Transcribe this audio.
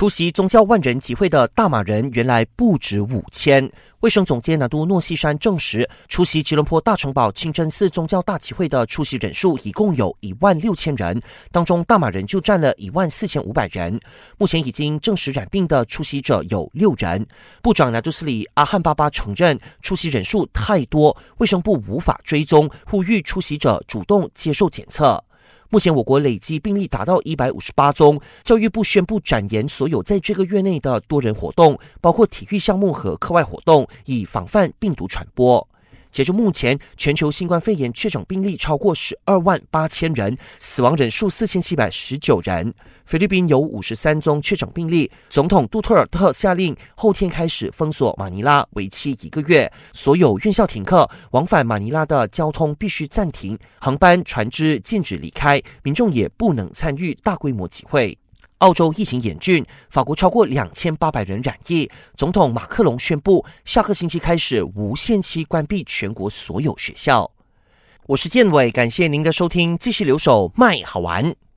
出席宗教万人集会的大马人原来不止五千。卫生总监南都诺西山证实，出席吉隆坡大城堡清真寺宗教大集会的出席人数一共有一万六千人，当中大马人就占了一万四千五百人。目前已经证实染病的出席者有六人。部长拿督斯里阿汉巴巴承认，出席人数太多，卫生部无法追踪，呼吁出席者主动接受检测。目前我国累计病例达到一百五十八宗，教育部宣布展延所有在这个月内的多人活动，包括体育项目和课外活动，以防范病毒传播。截至目前，全球新冠肺炎确诊病例超过十二万八千人，死亡人数四千七百十九人。菲律宾有五十三宗确诊病例，总统杜特尔特下令后天开始封锁马尼拉，为期一个月，所有院校停课，往返马尼拉的交通必须暂停，航班、船只禁止离开，民众也不能参与大规模集会。澳洲疫情严峻，法国超过两千八百人染疫。总统马克龙宣布，下个星期开始无限期关闭全国所有学校。我是建伟，感谢您的收听，继续留守麦好玩。